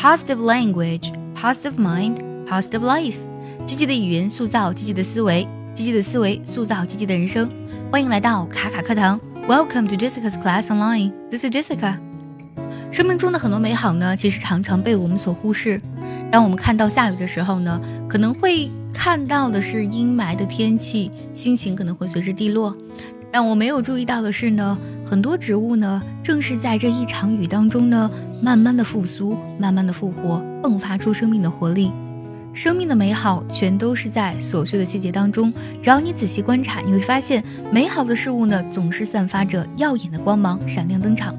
positive language, positive mind, positive life。积极的语言塑造积极的思维，积极的思维塑造积极的人生。欢迎来到卡卡课堂，Welcome to Jessica's Class Online。This is Jessica。生命中的很多美好呢，其实常常被我们所忽视。当我们看到下雨的时候呢，可能会看到的是阴霾的天气，心情可能会随之低落。但我没有注意到的是呢，很多植物呢，正是在这一场雨当中呢，慢慢的复苏，慢慢的复活，迸发出生命的活力。生命的美好全都是在琐碎的细节当中。只要你仔细观察，你会发现，美好的事物呢，总是散发着耀眼的光芒，闪亮登场。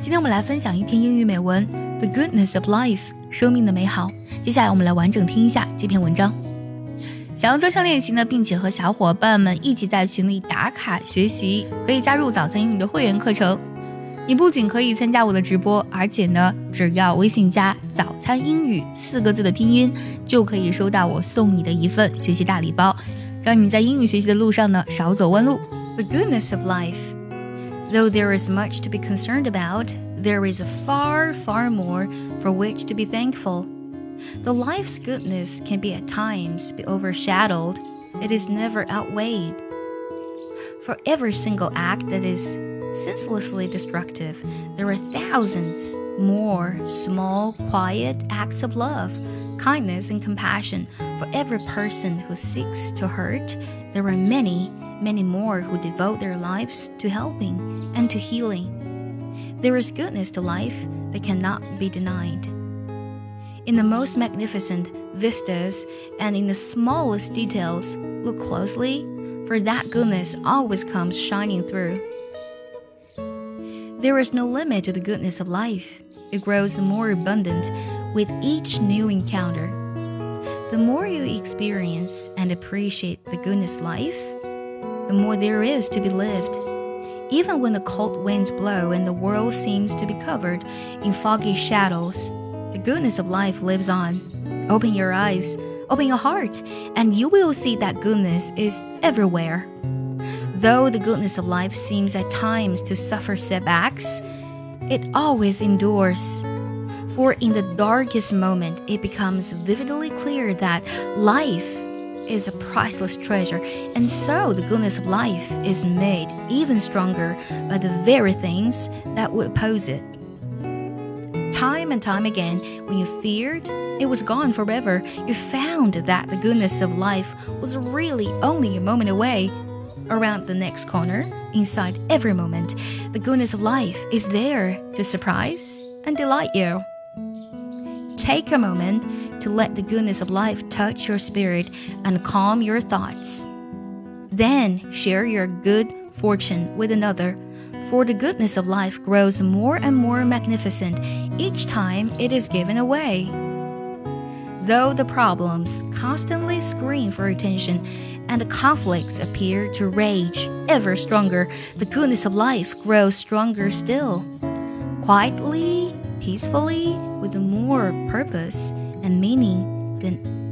今天我们来分享一篇英语美文，《The Goodness of Life》，生命的美好。接下来我们来完整听一下这篇文章。想要专项练习呢，并且和小伙伴们一起在群里打卡学习，可以加入早餐英语的会员课程。你不仅可以参加我的直播，而且呢，只要微信加“早餐英语”四个字的拼音，就可以收到我送你的一份学习大礼包，让你在英语学习的路上呢少走弯路。The goodness of life, though there is much to be concerned about, there is far, far more for which to be thankful. Though life's goodness can be at times be overshadowed, it is never outweighed. For every single act that is senselessly destructive, there are thousands more small, quiet acts of love, kindness, and compassion. For every person who seeks to hurt, there are many, many more who devote their lives to helping and to healing. There is goodness to life that cannot be denied in the most magnificent vistas and in the smallest details, look closely, for that goodness always comes shining through. There is no limit to the goodness of life. It grows more abundant with each new encounter. The more you experience and appreciate the goodness of life, the more there is to be lived. Even when the cold winds blow and the world seems to be covered in foggy shadows, the goodness of life lives on. Open your eyes, open your heart, and you will see that goodness is everywhere. Though the goodness of life seems at times to suffer setbacks, it always endures. For in the darkest moment, it becomes vividly clear that life is a priceless treasure, and so the goodness of life is made even stronger by the very things that would oppose it time and time again, when you feared it was gone forever, you found that the goodness of life was really only a moment away. Around the next corner, inside every moment, the goodness of life is there to surprise and delight you. Take a moment to let the goodness of life touch your spirit and calm your thoughts. Then share your good fortune with another for the goodness of life grows more and more magnificent each time it is given away. Though the problems constantly scream for attention and the conflicts appear to rage ever stronger, the goodness of life grows stronger still. Quietly, peacefully, with more purpose and meaning than